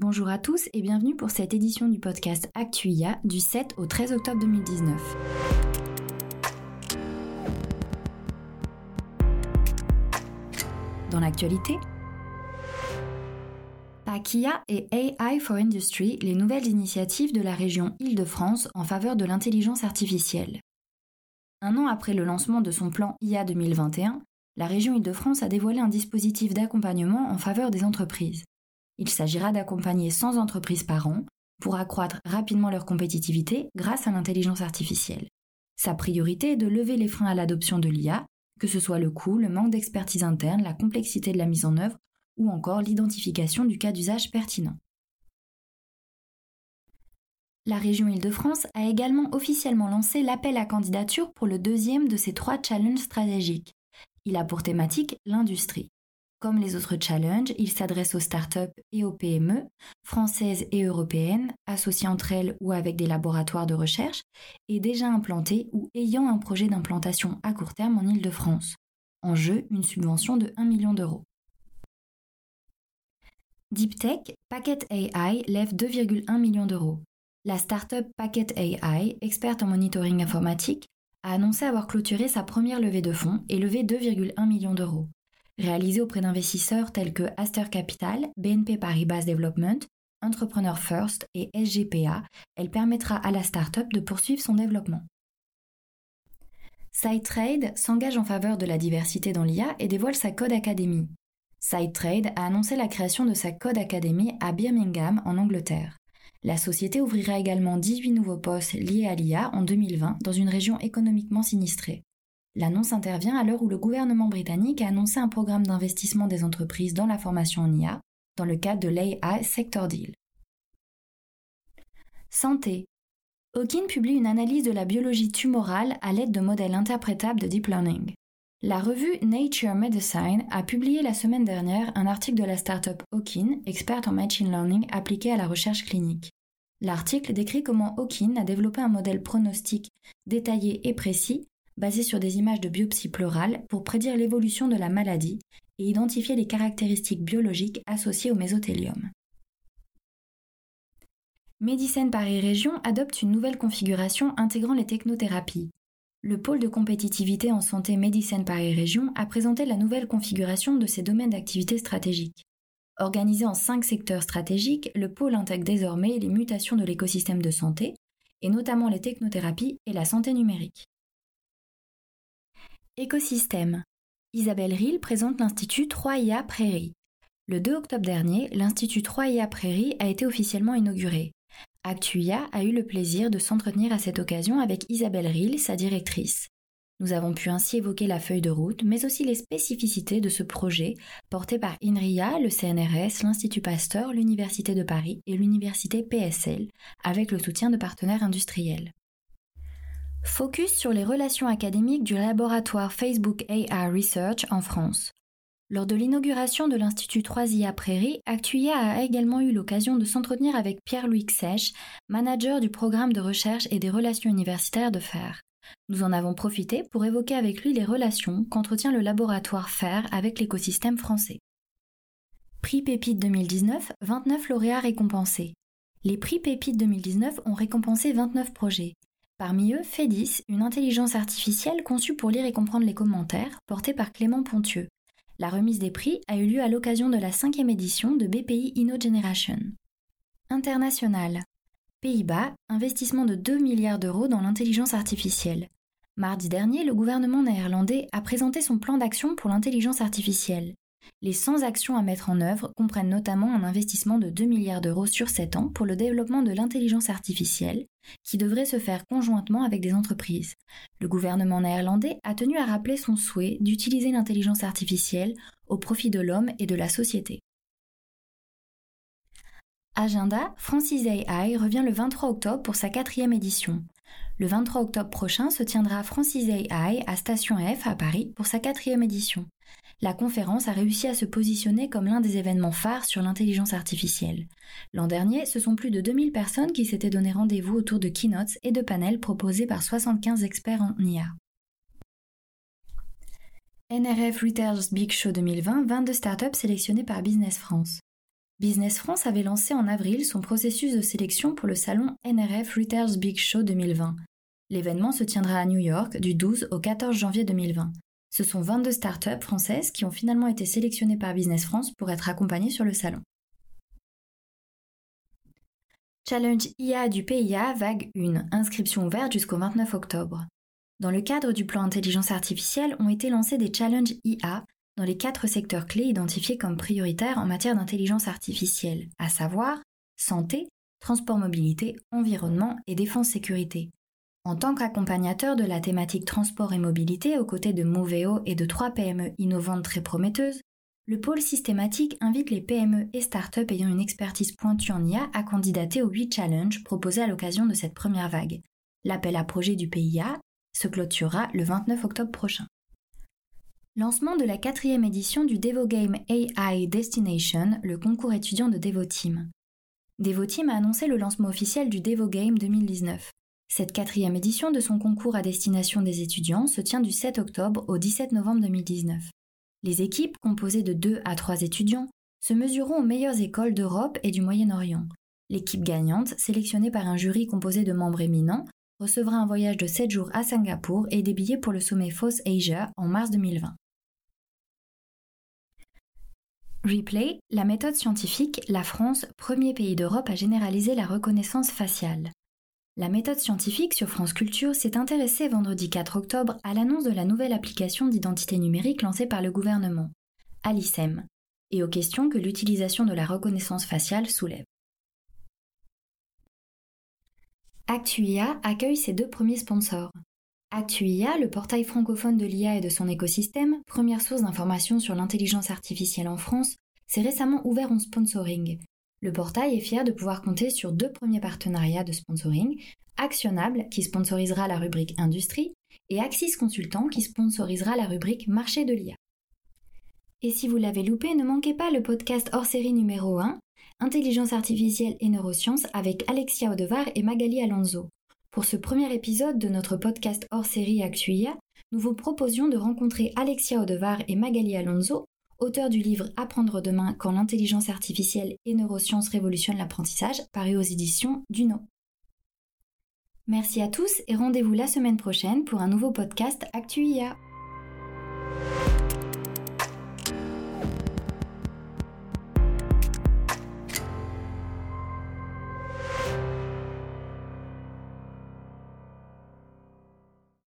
Bonjour à tous et bienvenue pour cette édition du podcast Actuia du 7 au 13 octobre 2019. Dans l'actualité, PACIA et AI for Industry, les nouvelles initiatives de la région Île-de-France en faveur de l'intelligence artificielle. Un an après le lancement de son plan IA 2021, la région Île-de-France a dévoilé un dispositif d'accompagnement en faveur des entreprises. Il s'agira d'accompagner 100 entreprises par an pour accroître rapidement leur compétitivité grâce à l'intelligence artificielle. Sa priorité est de lever les freins à l'adoption de l'IA, que ce soit le coût, le manque d'expertise interne, la complexité de la mise en œuvre ou encore l'identification du cas d'usage pertinent. La région Île-de-France a également officiellement lancé l'appel à candidature pour le deuxième de ses trois challenges stratégiques. Il a pour thématique l'industrie. Comme les autres challenges, il s'adresse aux startups et aux PME, françaises et européennes, associées entre elles ou avec des laboratoires de recherche, et déjà implantées ou ayant un projet d'implantation à court terme en Ile-de-France. En jeu, une subvention de 1 million d'euros. Deep Tech, Packet AI lève 2,1 millions d'euros. La startup Packet AI, experte en monitoring informatique, a annoncé avoir clôturé sa première levée de fonds et levé 2,1 millions d'euros. Réalisée auprès d'investisseurs tels que Aster Capital, BNP Paribas Development, Entrepreneur First et SGPA, elle permettra à la start-up de poursuivre son développement. SideTrade s'engage en faveur de la diversité dans l'IA et dévoile sa Code Academy. SideTrade a annoncé la création de sa Code Academy à Birmingham, en Angleterre. La société ouvrira également 18 nouveaux postes liés à l'IA en 2020 dans une région économiquement sinistrée. L'annonce intervient à l'heure où le gouvernement britannique a annoncé un programme d'investissement des entreprises dans la formation en IA dans le cadre de l'AI Sector Deal. Santé. Hawking publie une analyse de la biologie tumorale à l'aide de modèles interprétables de deep learning. La revue Nature Medicine a publié la semaine dernière un article de la startup Hawking, experte en machine learning appliqué à la recherche clinique. L'article décrit comment Hawking a développé un modèle pronostique détaillé et précis basé sur des images de biopsie pleurale pour prédire l'évolution de la maladie et identifier les caractéristiques biologiques associées au mésothélium. Médicine Paris Région adopte une nouvelle configuration intégrant les technothérapies. Le pôle de compétitivité en santé Médicine Paris Région a présenté la nouvelle configuration de ses domaines d'activité stratégiques. Organisé en cinq secteurs stratégiques, le pôle intègre désormais les mutations de l'écosystème de santé, et notamment les technothérapies et la santé numérique. Écosystème. Isabelle Rill présente l'Institut 3IA Prairie. Le 2 octobre dernier, l'Institut 3IA Prairie a été officiellement inauguré. Actuia a eu le plaisir de s'entretenir à cette occasion avec Isabelle Rill, sa directrice. Nous avons pu ainsi évoquer la feuille de route, mais aussi les spécificités de ce projet porté par INRIA, le CNRS, l'Institut Pasteur, l'Université de Paris et l'Université PSL, avec le soutien de partenaires industriels. Focus sur les relations académiques du laboratoire Facebook AI Research en France. Lors de l'inauguration de l'Institut 3IA Prairie, Actuia a également eu l'occasion de s'entretenir avec Pierre-Louis Sèche, manager du programme de recherche et des relations universitaires de FAIR. Nous en avons profité pour évoquer avec lui les relations qu'entretient le laboratoire FAIR avec l'écosystème français. Prix Pépite 2019, 29 lauréats récompensés. Les prix Pépite 2019 ont récompensé 29 projets. Parmi eux, FEDIS, une intelligence artificielle conçue pour lire et comprendre les commentaires, portée par Clément Pontieux. La remise des prix a eu lieu à l'occasion de la cinquième édition de BPI InnoGeneration. International. Pays-Bas, investissement de 2 milliards d'euros dans l'intelligence artificielle. Mardi dernier, le gouvernement néerlandais a présenté son plan d'action pour l'intelligence artificielle. Les 100 actions à mettre en œuvre comprennent notamment un investissement de 2 milliards d'euros sur 7 ans pour le développement de l'intelligence artificielle, qui devrait se faire conjointement avec des entreprises. Le gouvernement néerlandais a tenu à rappeler son souhait d'utiliser l'intelligence artificielle au profit de l'homme et de la société. Agenda, Francis AI revient le 23 octobre pour sa quatrième édition. Le 23 octobre prochain se tiendra Francis AI à Station F à Paris pour sa quatrième édition la conférence a réussi à se positionner comme l'un des événements phares sur l'intelligence artificielle. L'an dernier, ce sont plus de 2000 personnes qui s'étaient donné rendez-vous autour de keynotes et de panels proposés par 75 experts en IA. NRF Retailers Big Show 2020, 22 startups sélectionnées par Business France. Business France avait lancé en avril son processus de sélection pour le salon NRF Retail's Big Show 2020. L'événement se tiendra à New York du 12 au 14 janvier 2020. Ce sont 22 startups françaises qui ont finalement été sélectionnées par Business France pour être accompagnées sur le salon. Challenge IA du PIA vague 1, inscription ouverte jusqu'au 29 octobre. Dans le cadre du plan intelligence artificielle ont été lancés des challenges IA dans les quatre secteurs clés identifiés comme prioritaires en matière d'intelligence artificielle, à savoir santé, transport mobilité, environnement et défense sécurité. En tant qu'accompagnateur de la thématique transport et mobilité aux côtés de Moveo et de trois PME innovantes très prometteuses, le pôle systématique invite les PME et startups ayant une expertise pointue en IA à candidater aux 8 challenges proposés à l'occasion de cette première vague. L'appel à projet du PIA se clôturera le 29 octobre prochain. Lancement de la quatrième édition du DevoGame AI Destination, le concours étudiant de DevoTeam. DevoTeam a annoncé le lancement officiel du DevoGame 2019. Cette quatrième édition de son concours à destination des étudiants se tient du 7 octobre au 17 novembre 2019. Les équipes, composées de 2 à 3 étudiants, se mesureront aux meilleures écoles d'Europe et du Moyen-Orient. L'équipe gagnante, sélectionnée par un jury composé de membres éminents, recevra un voyage de 7 jours à Singapour et des billets pour le sommet FOSS Asia en mars 2020. Replay, la méthode scientifique, la France, premier pays d'Europe à généraliser la reconnaissance faciale. La méthode scientifique sur France Culture s'est intéressée vendredi 4 octobre à l'annonce de la nouvelle application d'identité numérique lancée par le gouvernement, Alicem, et aux questions que l'utilisation de la reconnaissance faciale soulève. Actuia accueille ses deux premiers sponsors. Actuia, le portail francophone de l'IA et de son écosystème, première source d'information sur l'intelligence artificielle en France, s'est récemment ouvert en sponsoring, le portail est fier de pouvoir compter sur deux premiers partenariats de sponsoring, Actionnable qui sponsorisera la rubrique Industrie et Axis Consultant qui sponsorisera la rubrique Marché de l'IA. Et si vous l'avez loupé, ne manquez pas le podcast hors série numéro 1, Intelligence artificielle et neurosciences avec Alexia Odevar et Magali Alonso. Pour ce premier épisode de notre podcast hors série Actuia, nous vous proposions de rencontrer Alexia Odevar et Magali Alonso auteur du livre Apprendre demain quand l'intelligence artificielle et neurosciences révolutionnent l'apprentissage, paru aux éditions Duno. Merci à tous et rendez-vous la semaine prochaine pour un nouveau podcast ActuIA.